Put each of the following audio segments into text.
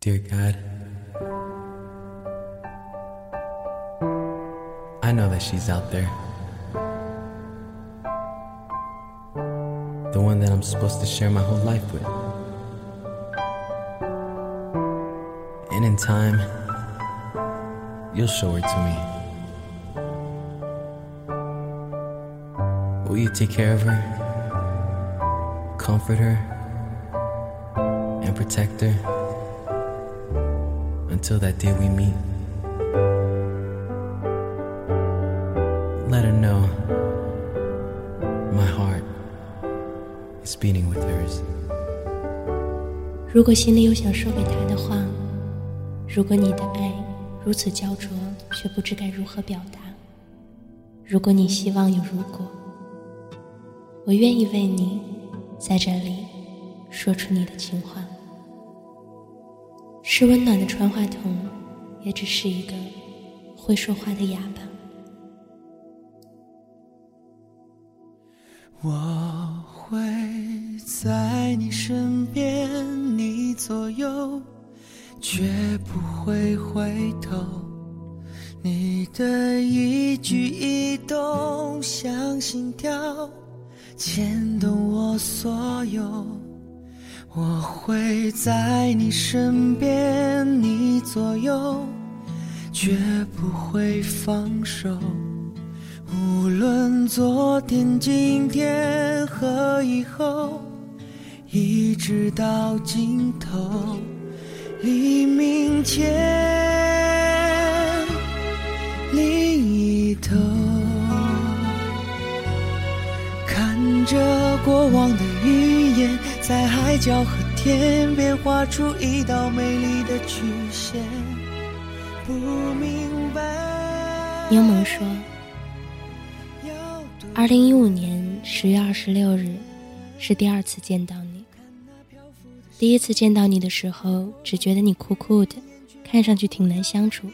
Dear God, I know that she's out there. The one that I'm supposed to share my whole life with. And in time, you'll show her to me. Will you take care of her, comfort her, and protect her until that day we meet? Let her know my heart is beating with hers. 如果心里有想说给他的话，如果你的爱如此焦灼，却不知该如何表达，如果你希望有如果，我愿意为你在这里说出你的情话。是温暖的传话筒，也只是一个会说话的哑巴。我会在你身边，你左右，绝不会回头。你的一举一动像心跳，牵动我所有。我会在你身边，你左右，绝不会放手。无论昨天、今天和以后，一直到尽头，黎明前另一头，看着过往的云烟，在海角和天边画出一道美丽的曲线。不明白，柠檬说。二零一五年十月二十六日，是第二次见到你。第一次见到你的时候，只觉得你酷酷的，看上去挺难相处，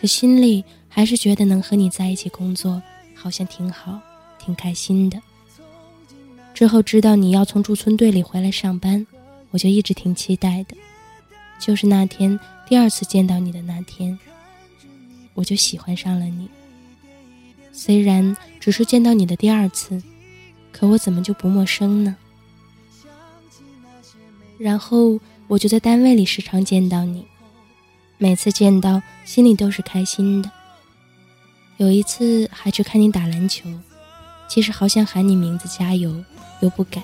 可心里还是觉得能和你在一起工作，好像挺好，挺开心的。之后知道你要从驻村队里回来上班，我就一直挺期待的。就是那天第二次见到你的那天，我就喜欢上了你。虽然只是见到你的第二次，可我怎么就不陌生呢？然后我就在单位里时常见到你，每次见到心里都是开心的。有一次还去看你打篮球，其实好想喊你名字加油，又不敢。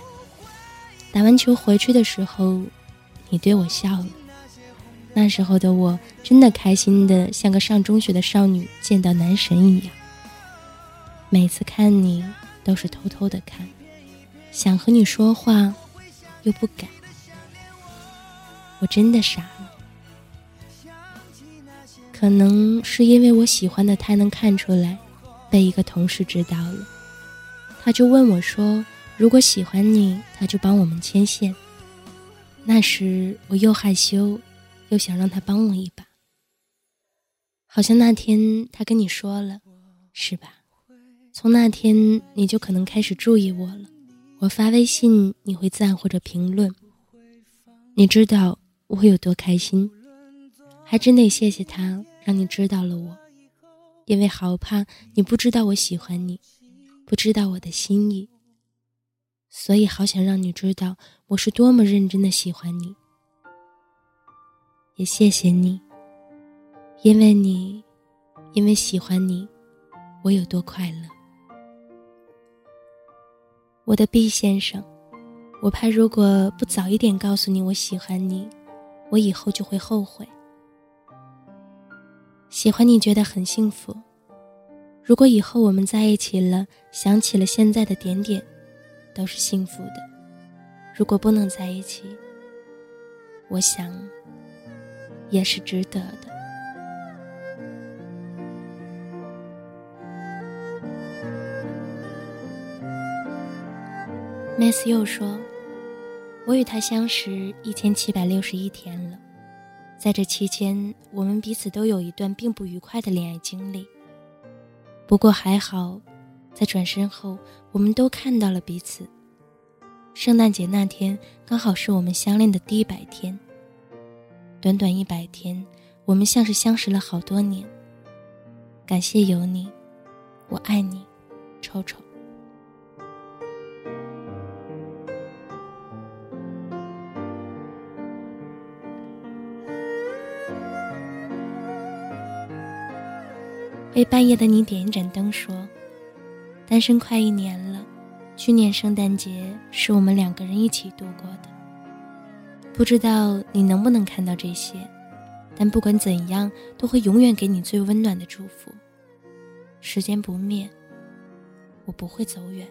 打完球回去的时候，你对我笑了。那时候的我真的开心的像个上中学的少女见到男神一样。每次看你都是偷偷的看，想和你说话，又不敢。我真的傻了，可能是因为我喜欢的他能看出来，被一个同事知道了，他就问我说：“如果喜欢你，他就帮我们牵线。”那时我又害羞，又想让他帮我一把。好像那天他跟你说了，是吧？从那天你就可能开始注意我了，我发微信你会赞或者评论，你知道我会有多开心，还真得谢谢他让你知道了我，因为好怕你不知道我喜欢你，不知道我的心意，所以好想让你知道我是多么认真的喜欢你，也谢谢你，因为你，因为喜欢你，我有多快乐。我的 B 先生，我怕如果不早一点告诉你我喜欢你，我以后就会后悔。喜欢你觉得很幸福，如果以后我们在一起了，想起了现在的点点，都是幸福的。如果不能在一起，我想也是值得的。Miss 又说：“我与他相识一千七百六十一天了，在这期间，我们彼此都有一段并不愉快的恋爱经历。不过还好，在转身后，我们都看到了彼此。圣诞节那天刚好是我们相恋的第一百天。短短一百天，我们像是相识了好多年。感谢有你，我爱你，臭臭。半夜的你点一盏灯，说：“单身快一年了，去年圣诞节是我们两个人一起度过的。不知道你能不能看到这些，但不管怎样，都会永远给你最温暖的祝福。时间不灭，我不会走远。”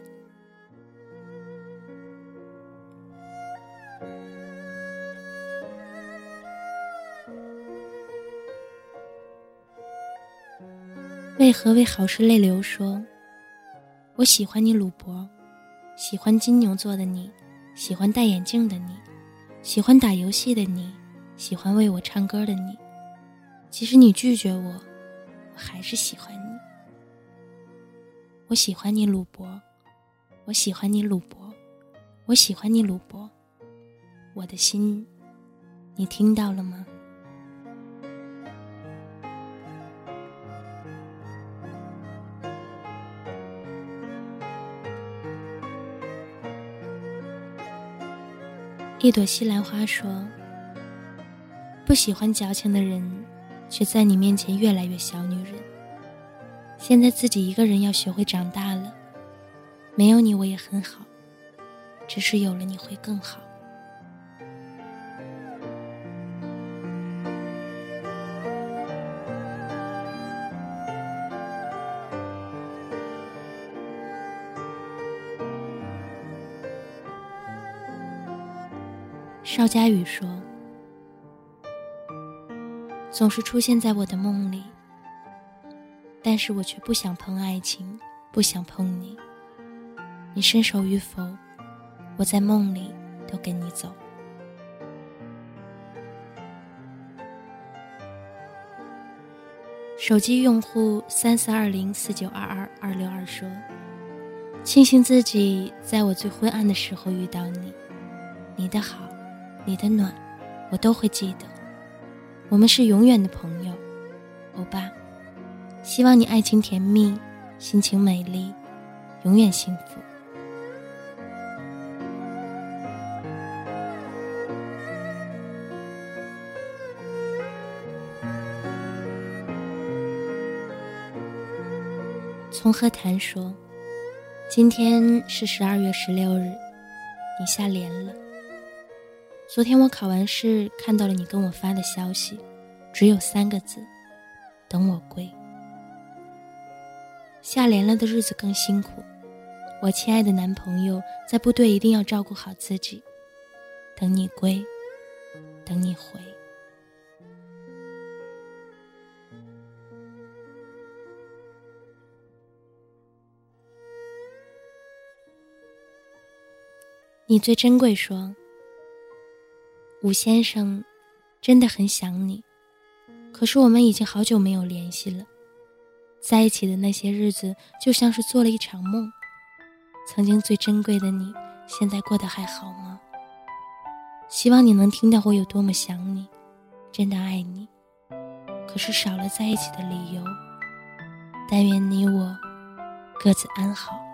为何为好事泪流？说，我喜欢你鲁博，喜欢金牛座的你，喜欢戴眼镜的你，喜欢打游戏的你，喜欢为我唱歌的你。即使你拒绝我，我还是喜欢你。我喜欢你鲁博，我喜欢你鲁博，我喜欢你鲁博。我的心，你听到了吗？一朵西兰花说：“不喜欢矫情的人，却在你面前越来越小女人。现在自己一个人要学会长大了，没有你我也很好，只是有了你会更好。”邵佳宇说：“总是出现在我的梦里，但是我却不想碰爱情，不想碰你。你伸手与否，我在梦里都跟你走。”手机用户三四二零四九二二二六二说：“庆幸自己在我最昏暗的时候遇到你，你的好。”你的暖，我都会记得。我们是永远的朋友，欧巴。希望你爱情甜蜜，心情美丽，永远幸福。从何谈说，今天是十二月十六日，你下连了。昨天我考完试，看到了你跟我发的消息，只有三个字：等我归。下连了的日子更辛苦，我亲爱的男朋友在部队一定要照顾好自己。等你归，等你回。你最珍贵，说。吴先生，真的很想你，可是我们已经好久没有联系了。在一起的那些日子，就像是做了一场梦。曾经最珍贵的你，现在过得还好吗？希望你能听到我有多么想你，真的爱你。可是少了在一起的理由。但愿你我各自安好。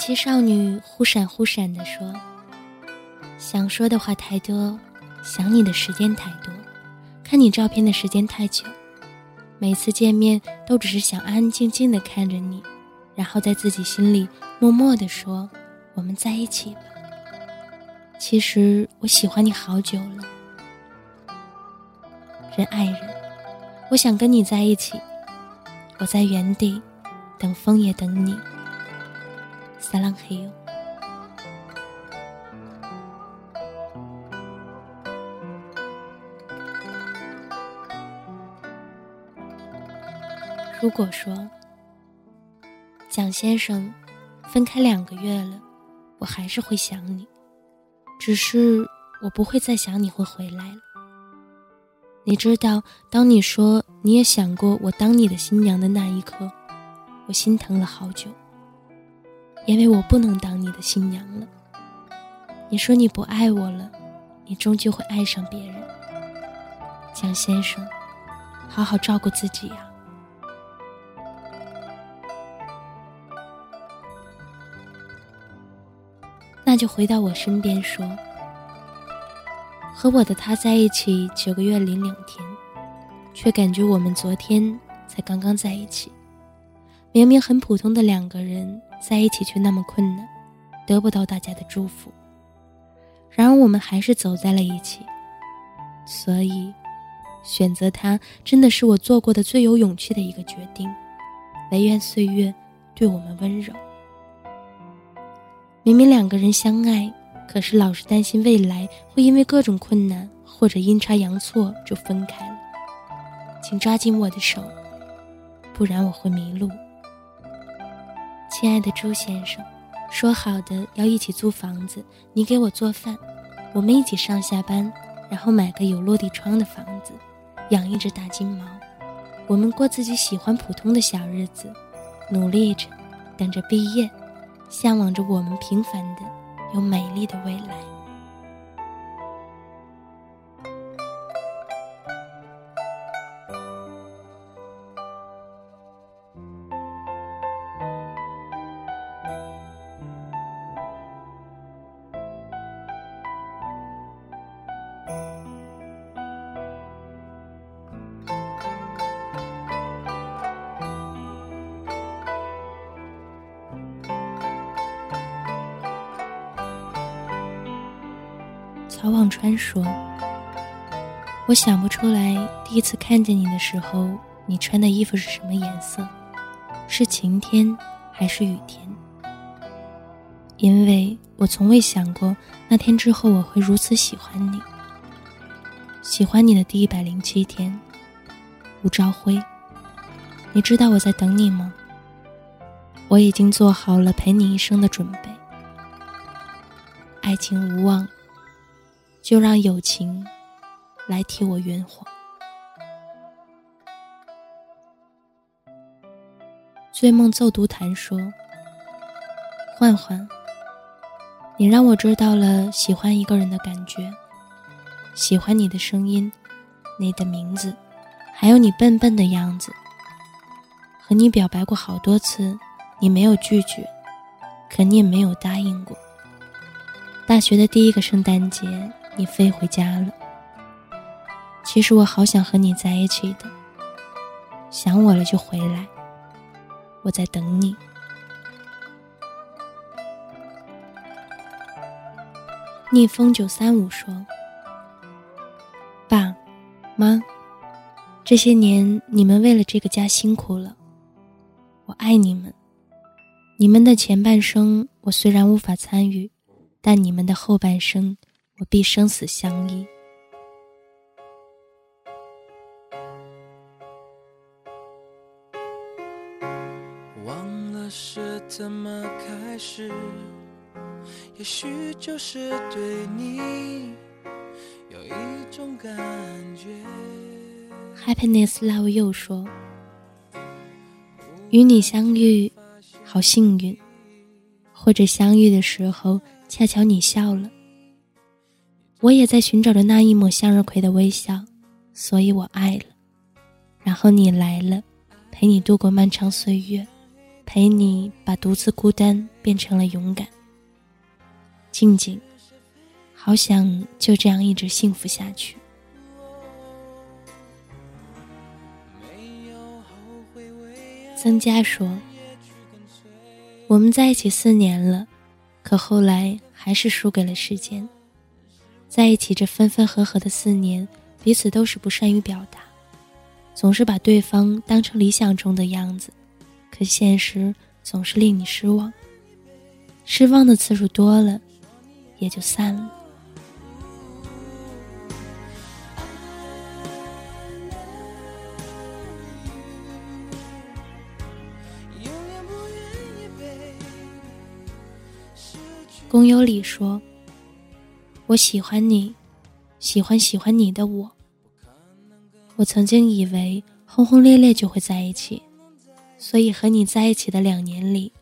气少女忽闪忽闪地说：“想说的话太多，想你的时间太多，看你照片的时间太久。每次见面都只是想安安静静地看着你，然后在自己心里默默地说：我们在一起吧。其实我喜欢你好久了，人爱人，我想跟你在一起。我在原地等风，也等你。”撒浪嘿哟！如果说蒋先生分开两个月了，我还是会想你，只是我不会再想你会回来了。你知道，当你说你也想过我当你的新娘的那一刻，我心疼了好久，因为我不能当你的新娘了。你说你不爱我了，你终究会爱上别人。蒋先生，好好照顾自己呀。那就回到我身边说，和我的他在一起九个月零两天，却感觉我们昨天才刚刚在一起。明明很普通的两个人在一起，却那么困难，得不到大家的祝福。然而我们还是走在了一起，所以选择他真的是我做过的最有勇气的一个决定。唯愿岁月对我们温柔。明明两个人相爱，可是老是担心未来会因为各种困难或者阴差阳错就分开了。请抓紧我的手，不然我会迷路。亲爱的朱先生，说好的要一起租房子，你给我做饭，我们一起上下班，然后买个有落地窗的房子，养一只大金毛，我们过自己喜欢普通的小日子，努力着，等着毕业，向往着我们平凡的有美丽的未来。曹望川说：“我想不出来，第一次看见你的时候，你穿的衣服是什么颜色，是晴天还是雨天？因为我从未想过那天之后我会如此喜欢你。喜欢你的第一百零七天，吴朝辉，你知道我在等你吗？我已经做好了陪你一生的准备。爱情无望。”就让友情来替我圆谎。醉梦奏读谈说：“焕焕，你让我知道了喜欢一个人的感觉，喜欢你的声音，你的名字，还有你笨笨的样子。和你表白过好多次，你没有拒绝，可你也没有答应过。大学的第一个圣诞节。”你飞回家了。其实我好想和你在一起的。想我了就回来，我在等你。逆风九三五说：“爸妈，这些年你们为了这个家辛苦了，我爱你们。你们的前半生我虽然无法参与，但你们的后半生。”我必生死相依。忘了是怎么开始，也许就是对你有一种感觉。Happiness Love You 说：“与你相遇，好幸运。或者相遇的时候，恰巧你笑了。”我也在寻找着那一抹向日葵的微笑，所以我爱了。然后你来了，陪你度过漫长岁月，陪你把独自孤单变成了勇敢。静静，好想就这样一直幸福下去。曾佳说：“我们在一起四年了，可后来还是输给了时间。”在一起这分分合合的四年，彼此都是不善于表达，总是把对方当成理想中的样子，可现实总是令你失望。失望的次数多了，也就散了。公有理说。我喜欢你，喜欢喜欢你的我。我曾经以为轰轰烈烈就会在一起，所以和你在一起的两年里，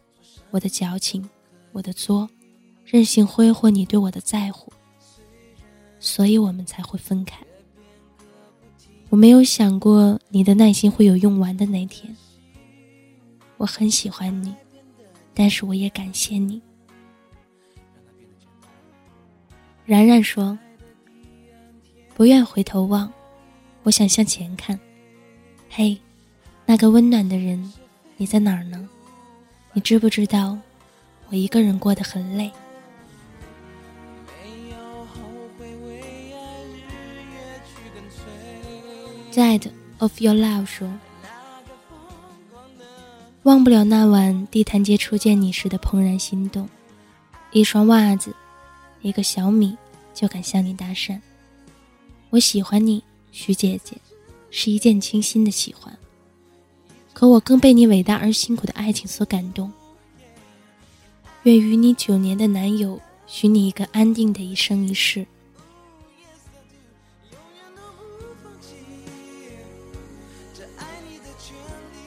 我的矫情，我的作，任性挥霍你对我的在乎，所以我们才会分开。我没有想过你的耐心会有用完的那天。我很喜欢你，但是我也感谢你。然然说：“不愿回头望，我想向前看。嘿，那个温暖的人，你在哪儿呢？你知不知道，我一个人过得很累。” Dead of your love 说。忘不了那晚地坛街初见你时的怦然心动，一双袜子，一个小米就敢向你搭讪。我喜欢你，徐姐姐，是一见倾心的喜欢。可我更被你伟大而辛苦的爱情所感动。愿与你九年的男友，许你一个安定的一生一世。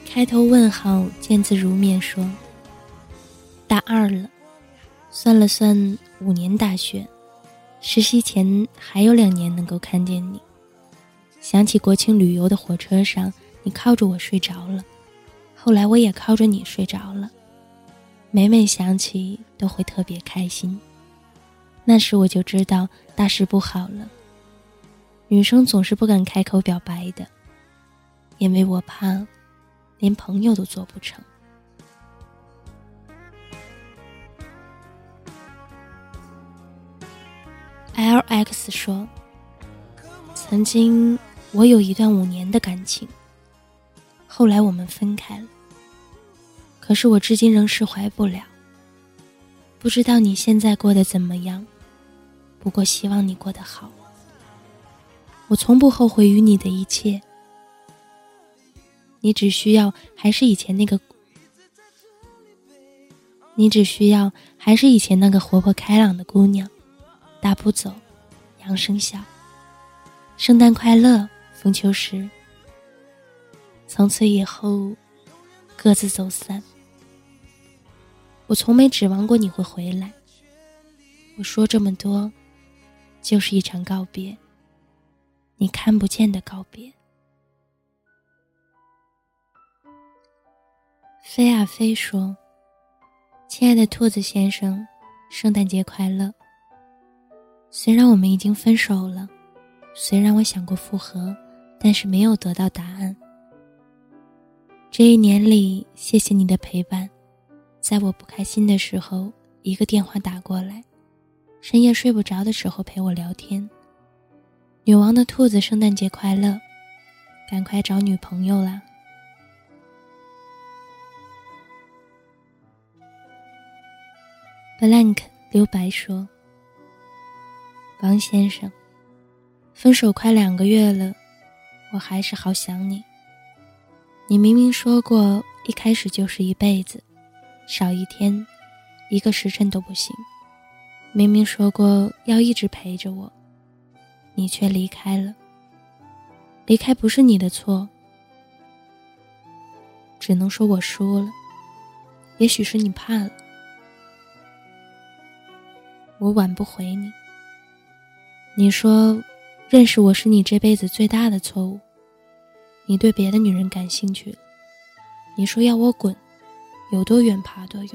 开头问号，见字如面说：“大二了，算了算，五年大学，实习前还有两年能够看见你。想起国庆旅游的火车上，你靠着我睡着了，后来我也靠着你睡着了。每每想起，都会特别开心。那时我就知道大事不好了。女生总是不敢开口表白的，因为我怕。”连朋友都做不成。L X 说：“曾经我有一段五年的感情，后来我们分开了。可是我至今仍释怀不了。不知道你现在过得怎么样？不过希望你过得好。我从不后悔与你的一切。”你只需要还是以前那个，你只需要还是以前那个活泼开朗的姑娘，大步走，扬声笑。圣诞快乐，风秋时。从此以后，各自走散。我从没指望过你会回来。我说这么多，就是一场告别，你看不见的告别。飞啊飞说：“亲爱的兔子先生，圣诞节快乐。虽然我们已经分手了，虽然我想过复合，但是没有得到答案。这一年里，谢谢你的陪伴，在我不开心的时候，一个电话打过来，深夜睡不着的时候陪我聊天。女王的兔子，圣诞节快乐，赶快找女朋友啦！” blank 留白说：“王先生，分手快两个月了，我还是好想你。你明明说过一开始就是一辈子，少一天，一个时辰都不行。明明说过要一直陪着我，你却离开了。离开不是你的错，只能说我输了。也许是你怕了。”我挽不回你。你说，认识我是你这辈子最大的错误。你对别的女人感兴趣。你说要我滚，有多远爬多远。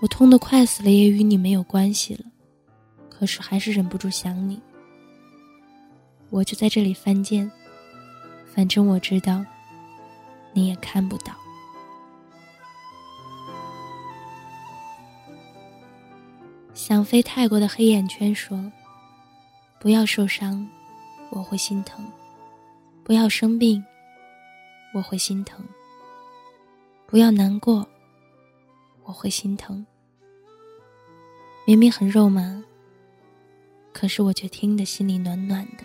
我痛得快死了，也与你没有关系了。可是还是忍不住想你。我就在这里犯贱，反正我知道，你也看不到。想飞泰国的黑眼圈说：“不要受伤，我会心疼；不要生病，我会心疼；不要难过，我会心疼。明明很肉麻，可是我却听得心里暖暖的。”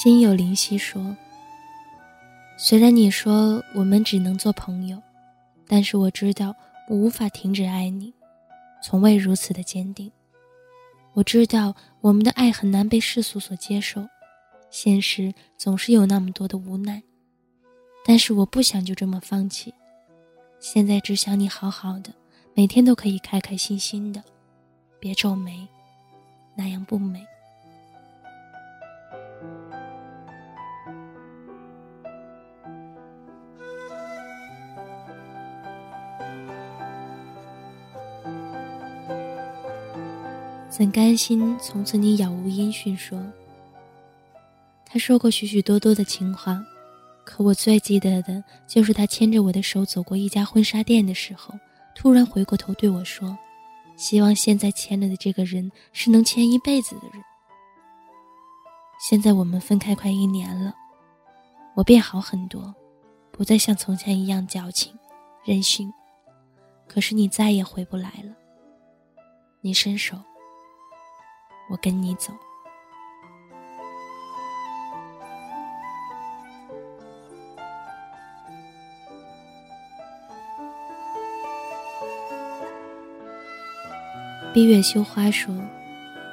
心有灵犀说：“虽然你说我们只能做朋友，但是我知道我无法停止爱你。从未如此的坚定。我知道我们的爱很难被世俗所接受，现实总是有那么多的无奈，但是我不想就这么放弃。现在只想你好好的，每天都可以开开心心的，别皱眉，那样不美。怎甘心从此你杳无音讯？说，他说过许许多多的情话，可我最记得的就是他牵着我的手走过一家婚纱店的时候，突然回过头对我说：“希望现在牵了的这个人是能牵一辈子的人。”现在我们分开快一年了，我变好很多，不再像从前一样矫情、任性，可是你再也回不来了。你伸手。我跟你走。闭月羞花说：“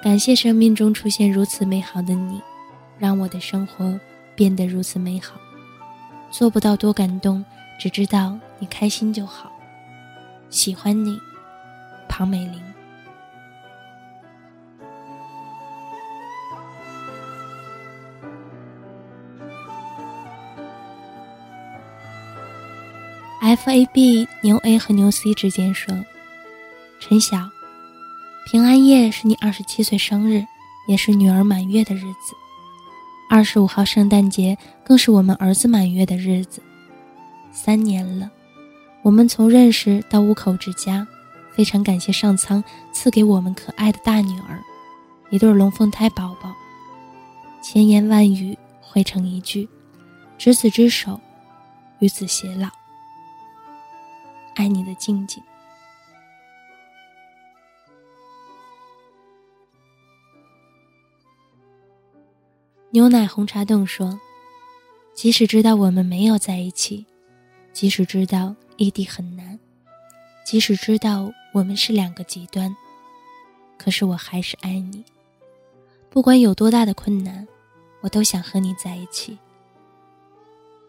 感谢生命中出现如此美好的你，让我的生活变得如此美好。做不到多感动，只知道你开心就好。喜欢你，庞美玲。” F A B 牛 A 和牛 C 之间说：“陈晓，平安夜是你二十七岁生日，也是女儿满月的日子。二十五号圣诞节更是我们儿子满月的日子。三年了，我们从认识到五口之家，非常感谢上苍赐给我们可爱的大女儿，一对龙凤胎宝宝。千言万语汇成一句：执子之手，与子偕老。”爱你的静静。牛奶红茶冻说：“即使知道我们没有在一起，即使知道异地很难，即使知道我们是两个极端，可是我还是爱你。不管有多大的困难，我都想和你在一起，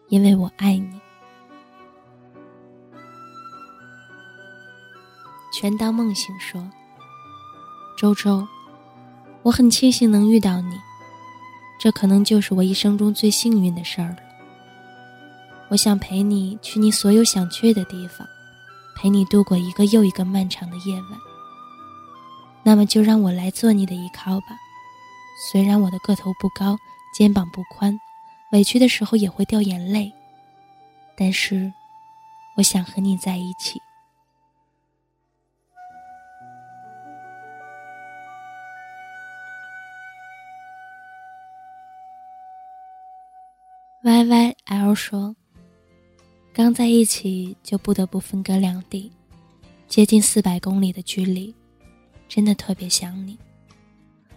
因为我爱你。”全当梦醒说：“周周，我很庆幸能遇到你，这可能就是我一生中最幸运的事儿了。我想陪你去你所有想去的地方，陪你度过一个又一个漫长的夜晚。那么就让我来做你的依靠吧。虽然我的个头不高，肩膀不宽，委屈的时候也会掉眼泪，但是我想和你在一起。” Y Y L 说：“刚在一起就不得不分隔两地，接近四百公里的距离，真的特别想你。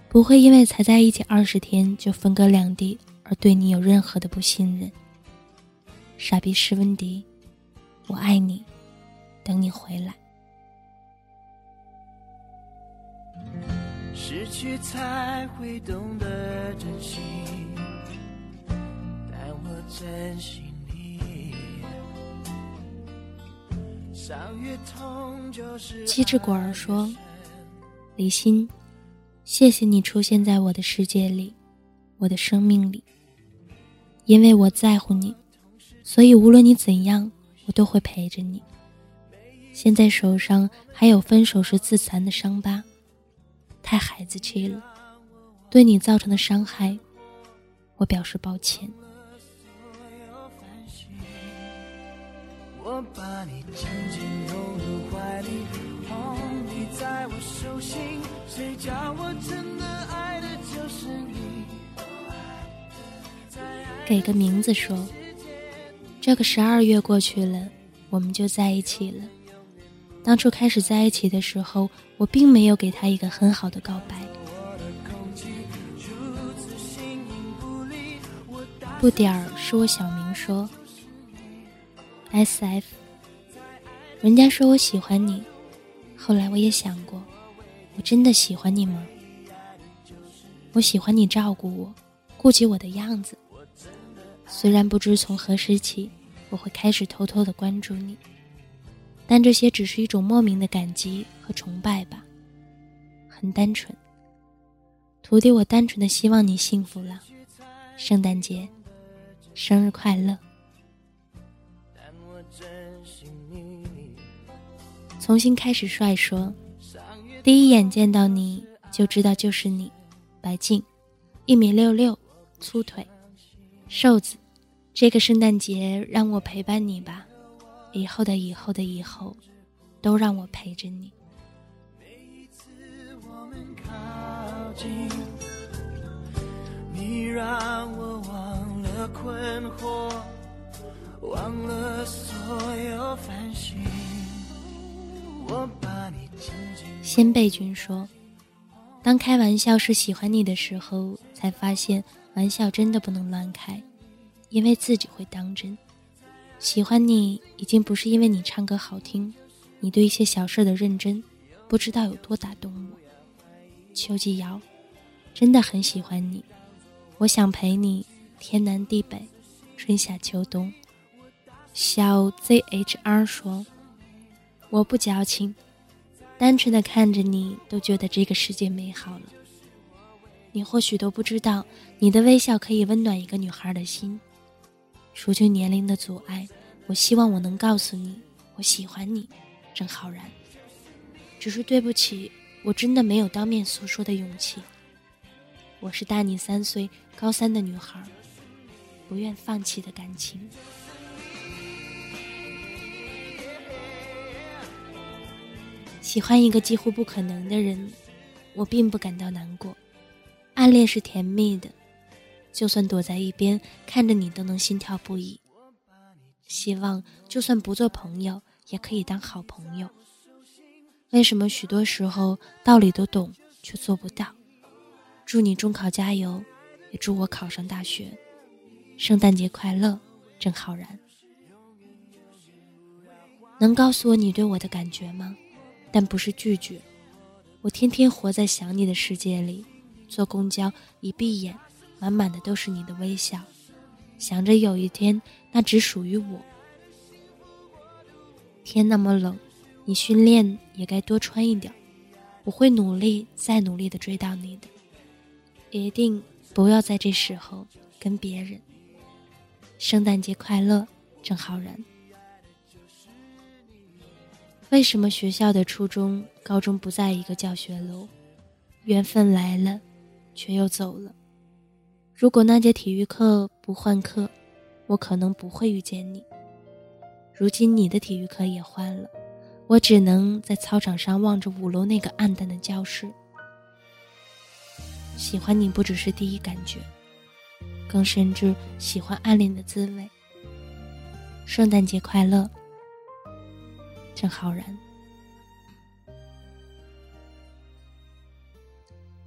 不会因为才在一起二十天就分隔两地而对你有任何的不信任。傻逼施温迪，我爱你，等你回来。”失去才会懂得珍惜。珍惜你七只果儿说：“李欣，谢谢你出现在我的世界里，我的生命里。因为我在乎你，所以无论你怎样，我都会陪着你。现在手上还有分手时自残的伤疤，太孩子气了。对你造成的伤害，我表示抱歉。”我把你紧紧拥入怀里，捧你在我手心，谁叫我真的爱的就是你。给个名字说，这个十二月过去了，我们就在一起了。当初开始在一起的时候，我并没有给他一个很好的告白。不点儿是我小名说。S F，人家说我喜欢你，后来我也想过，我真的喜欢你吗？我喜欢你照顾我，顾及我的样子。虽然不知从何时起，我会开始偷偷的关注你，但这些只是一种莫名的感激和崇拜吧。很单纯，徒弟，我单纯的希望你幸福了。圣诞节，生日快乐！重新开始帅说，第一眼见到你就知道就是你，白净，一米六六，粗腿，瘦子。这个圣诞节让我陪伴你吧，以后的以后的以后，都让我陪着你。你让我忘了困惑，忘了所有烦心。先辈君说：“当开玩笑是喜欢你的时候，才发现玩笑真的不能乱开，因为自己会当真。喜欢你已经不是因为你唱歌好听，你对一些小事的认真，不知道有多打动我。”邱继尧，真的很喜欢你，我想陪你天南地北，春夏秋冬。小 ZHR 说。我不矫情，单纯的看着你，都觉得这个世界美好了。你或许都不知道，你的微笑可以温暖一个女孩的心。除去年龄的阻碍，我希望我能告诉你，我喜欢你，郑浩然。只是对不起，我真的没有当面诉说的勇气。我是大你三岁、高三的女孩，不愿放弃的感情。喜欢一个几乎不可能的人，我并不感到难过。暗恋是甜蜜的，就算躲在一边看着你都能心跳不已。希望就算不做朋友，也可以当好朋友。为什么许多时候道理都懂，却做不到？祝你中考加油，也祝我考上大学。圣诞节快乐，郑浩然。能告诉我你对我的感觉吗？但不是拒绝，我天天活在想你的世界里。坐公交一闭眼，满满的都是你的微笑，想着有一天那只属于我。天那么冷，你训练也该多穿一点。我会努力，再努力的追到你的，一定不要在这时候跟别人。圣诞节快乐，郑浩然。为什么学校的初中、高中不在一个教学楼？缘分来了，却又走了。如果那节体育课不换课，我可能不会遇见你。如今你的体育课也换了，我只能在操场上望着五楼那个暗淡的教室。喜欢你不只是第一感觉，更深知喜欢暗恋的滋味。圣诞节快乐！郑浩然，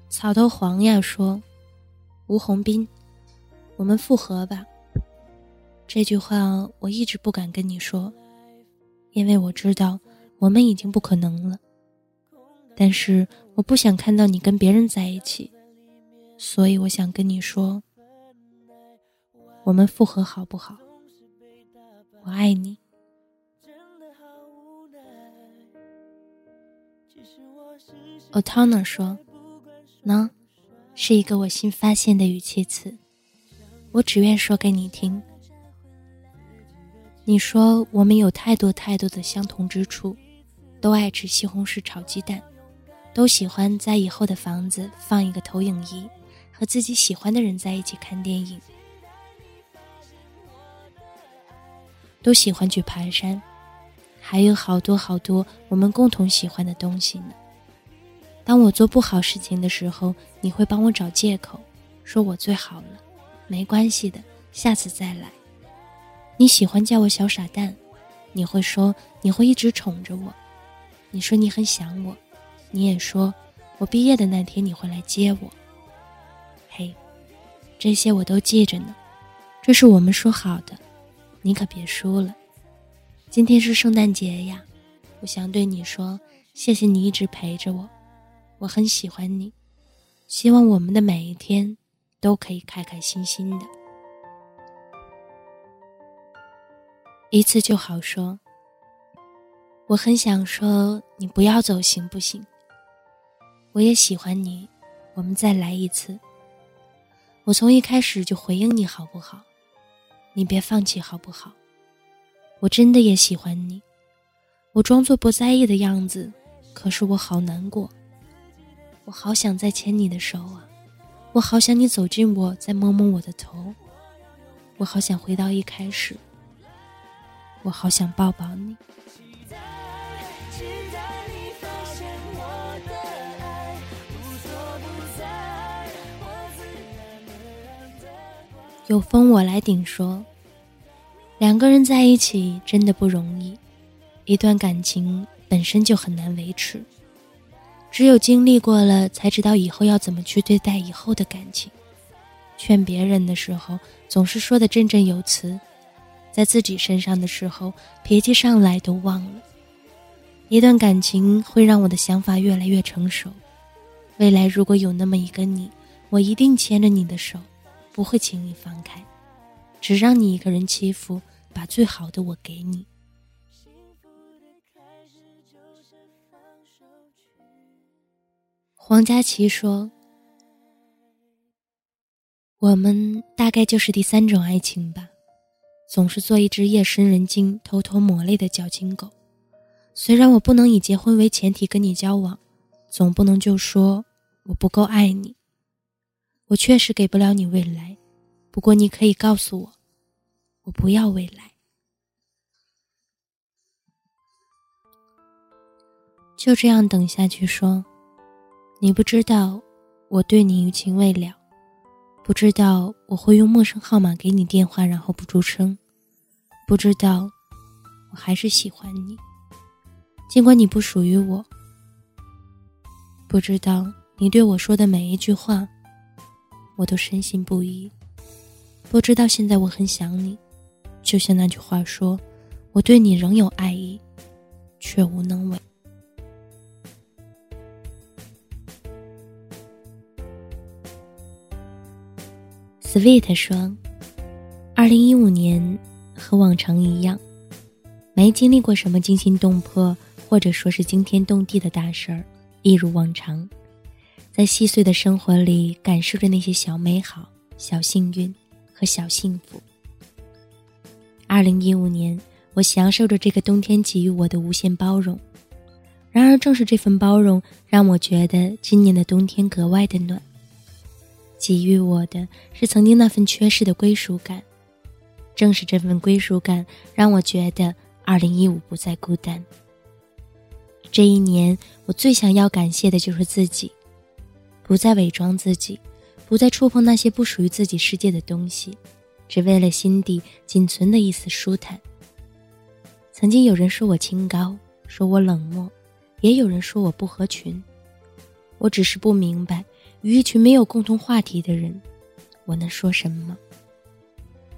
草头黄呀说：“吴宏斌，我们复合吧。”这句话我一直不敢跟你说，因为我知道我们已经不可能了。但是我不想看到你跟别人在一起，所以我想跟你说：我们复合好不好？我爱你。Otana 说：“呢，是一个我新发现的语气词，我只愿说给你听。你说我们有太多太多的相同之处，都爱吃西红柿炒鸡蛋，都喜欢在以后的房子放一个投影仪，和自己喜欢的人在一起看电影，都喜欢去爬山，还有好多好多我们共同喜欢的东西呢。”当我做不好事情的时候，你会帮我找借口，说我最好了，没关系的，下次再来。你喜欢叫我小傻蛋，你会说你会一直宠着我，你说你很想我，你也说我毕业的那天你会来接我。嘿，这些我都记着呢，这是我们说好的，你可别输了。今天是圣诞节呀，我想对你说。谢谢你一直陪着我，我很喜欢你，希望我们的每一天都可以开开心心的。一次就好说。我很想说你不要走行不行？我也喜欢你，我们再来一次。我从一开始就回应你好不好？你别放弃好不好？我真的也喜欢你，我装作不在意的样子，可是我好难过。我好想再牵你的手啊，我好想你走近我，再摸摸我的头。我好想回到一开始，我好想抱抱你。有风我来顶，说。两个人在一起真的不容易，一段感情本身就很难维持。只有经历过了，才知道以后要怎么去对待以后的感情。劝别人的时候总是说的振振有词，在自己身上的时候脾气上来都忘了。一段感情会让我的想法越来越成熟。未来如果有那么一个你，我一定牵着你的手，不会轻易放开，只让你一个人欺负。把最好的我给你。黄佳琪说：“我们大概就是第三种爱情吧，总是做一只夜深人静、偷偷抹泪的矫情狗。虽然我不能以结婚为前提跟你交往，总不能就说我不够爱你。我确实给不了你未来，不过你可以告诉我。”我不要未来，就这样等下去。说，你不知道我对你余情未了，不知道我会用陌生号码给你电话，然后不出声，不知道我还是喜欢你，尽管你不属于我，不知道你对我说的每一句话，我都深信不疑，不知道现在我很想你。就像那句话说：“我对你仍有爱意，却无能为。” Sweet 说：“二零一五年和往常一样，没经历过什么惊心动魄或者说是惊天动地的大事儿，一如往常，在细碎的生活里感受着那些小美好、小幸运和小幸福。”二零一五年，我享受着这个冬天给予我的无限包容。然而，正是这份包容，让我觉得今年的冬天格外的暖。给予我的是曾经那份缺失的归属感。正是这份归属感，让我觉得二零一五不再孤单。这一年，我最想要感谢的就是自己，不再伪装自己，不再触碰那些不属于自己世界的东西。只为了心底仅存的一丝舒坦。曾经有人说我清高，说我冷漠，也有人说我不合群。我只是不明白，与一群没有共同话题的人，我能说什么？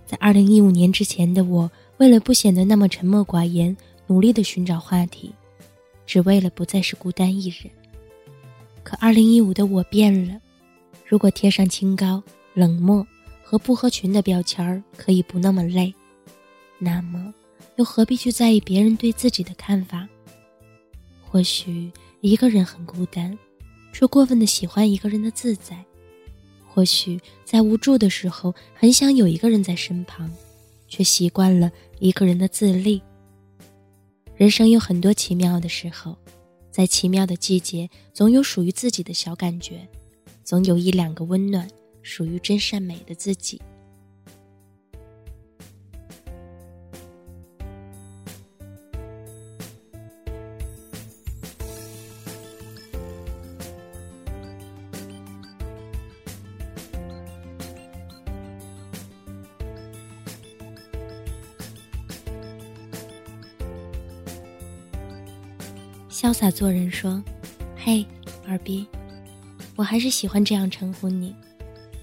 在二零一五年之前的我，为了不显得那么沉默寡言，努力的寻找话题，只为了不再是孤单一人。可二零一五的我变了，如果贴上清高、冷漠。和不合群的标签儿可以不那么累，那么又何必去在意别人对自己的看法？或许一个人很孤单，说过分的喜欢一个人的自在；或许在无助的时候，很想有一个人在身旁，却习惯了一个人的自立。人生有很多奇妙的时候，在奇妙的季节，总有属于自己的小感觉，总有一两个温暖。属于真善美的自己。洒做人说：“嘿，二逼，我还是喜欢这样称呼你。”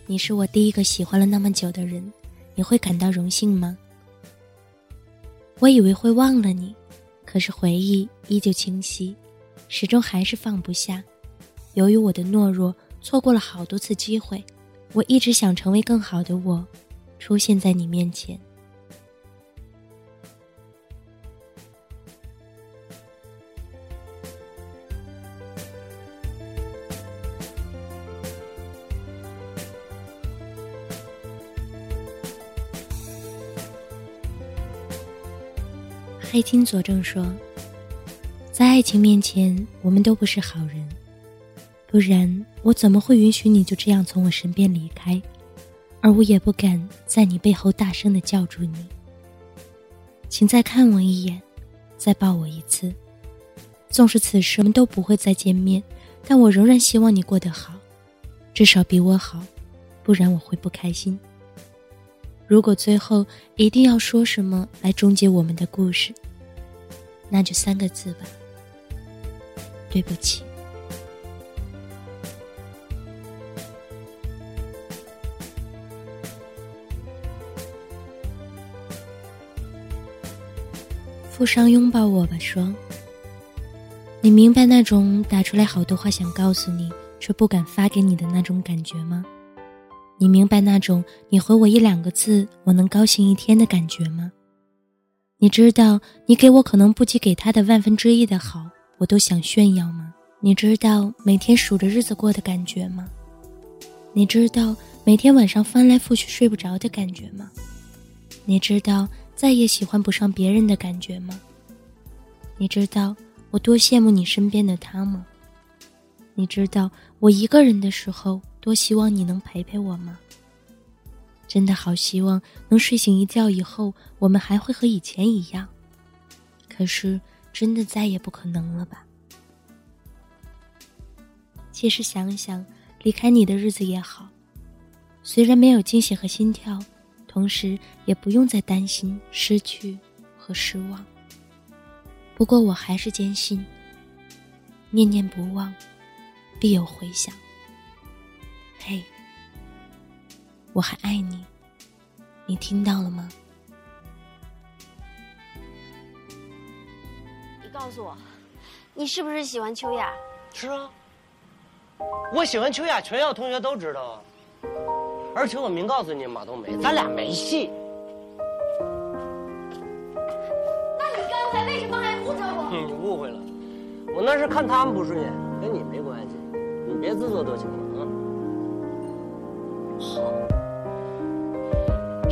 你是我第一个喜欢了那么久的人，你会感到荣幸吗？我以为会忘了你，可是回忆依旧清晰，始终还是放不下。由于我的懦弱，错过了好多次机会。我一直想成为更好的我，出现在你面前。黑金佐证说，在爱情面前，我们都不是好人。不然，我怎么会允许你就这样从我身边离开？而我也不敢在你背后大声的叫住你。请再看我一眼，再抱我一次。纵使此时我们都不会再见面，但我仍然希望你过得好，至少比我好，不然我会不开心。如果最后一定要说什么来终结我们的故事，那就三个字吧：对不起。富商拥抱我吧，说：“你明白那种打出来好多话想告诉你，却不敢发给你的那种感觉吗？你明白那种你回我一两个字，我能高兴一天的感觉吗？你知道你给我可能不及给他的万分之一的好，我都想炫耀吗？你知道每天数着日子过的感觉吗？你知道每天晚上翻来覆去睡不着的感觉吗？你知道？”再也喜欢不上别人的感觉吗？你知道我多羡慕你身边的他吗？你知道我一个人的时候多希望你能陪陪我吗？真的好希望能睡醒一觉以后，我们还会和以前一样。可是真的再也不可能了吧？其实想想，离开你的日子也好，虽然没有惊喜和心跳。同时，也不用再担心失去和失望。不过，我还是坚信，念念不忘，必有回响。嘿，我还爱你，你听到了吗？你告诉我，你是不是喜欢秋雅？是啊，我喜欢秋雅，全校同学都知道啊。而且我明告诉你，马冬梅，咱俩没戏。那你刚才为什么还护着我？你误会了，我那是看他们不顺眼，跟你没关系。你别自作多情了啊！好，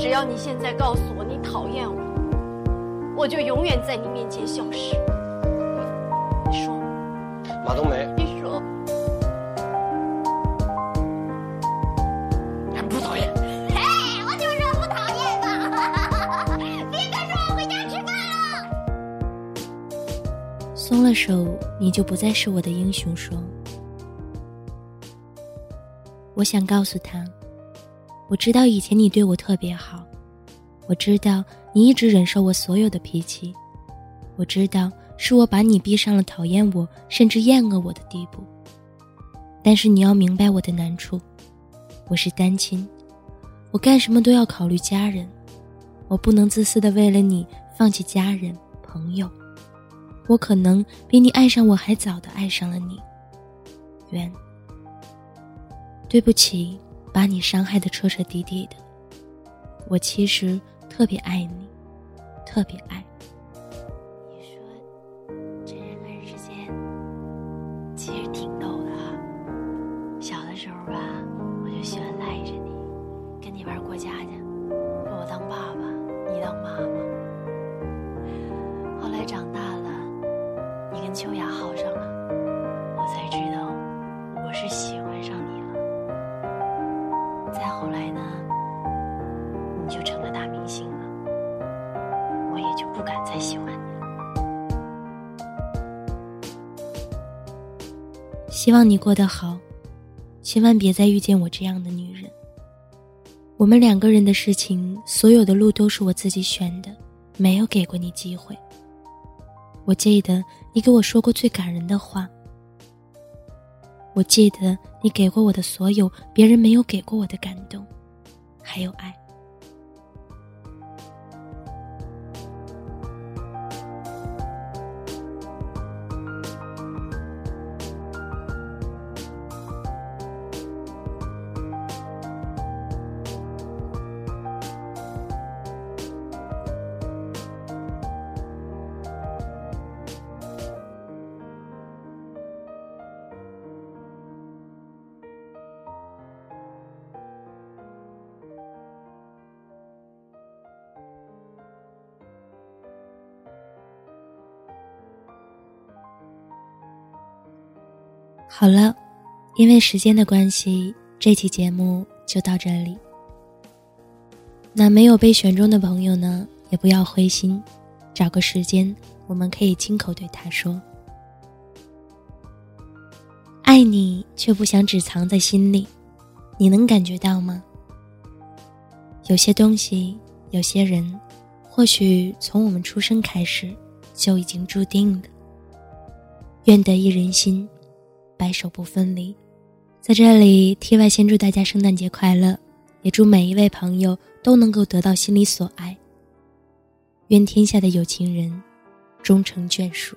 只要你现在告诉我你讨厌我，我就永远在你面前消失。你说，马冬梅。你说，不讨厌。嘿，我就说不讨厌嘛！别跟着我回家吃饭了松了手，你就不再是我的英雄。说，我想告诉他，我知道以前你对我特别好，我知道你一直忍受我所有的脾气，我知道是我把你逼上了讨厌我甚至厌恶我的地步。但是你要明白我的难处，我是单亲，我干什么都要考虑家人，我不能自私的为了你放弃家人朋友。我可能比你爱上我还早的爱上了你，缘。对不起，把你伤害的彻彻底底的。我其实特别爱你，特别爱。你说，这人和人之间其实希望你过得好，千万别再遇见我这样的女人。我们两个人的事情，所有的路都是我自己选的，没有给过你机会。我记得你给我说过最感人的话。我记得你给过我的所有别人没有给过我的感动，还有爱。好了，因为时间的关系，这期节目就到这里。那没有被选中的朋友呢，也不要灰心，找个时间，我们可以亲口对他说：“爱你，却不想只藏在心里。”你能感觉到吗？有些东西，有些人，或许从我们出生开始就已经注定了。愿得一人心，白首不分离。在这里，T 外先祝大家圣诞节快乐，也祝每一位朋友都能够得到心里所爱。愿天下的有情人终成眷属。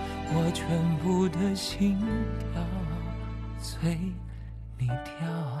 我全部的心跳随你跳？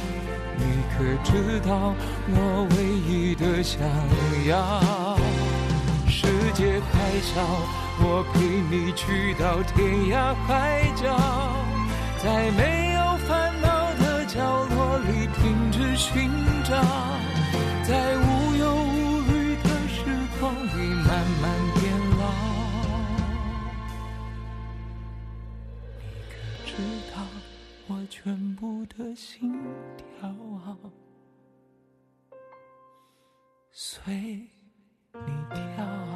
可知道我唯一的想要？世界还小，我陪你去到天涯海角，在没有烦恼的角落里停止寻找，在全部的心跳随你跳。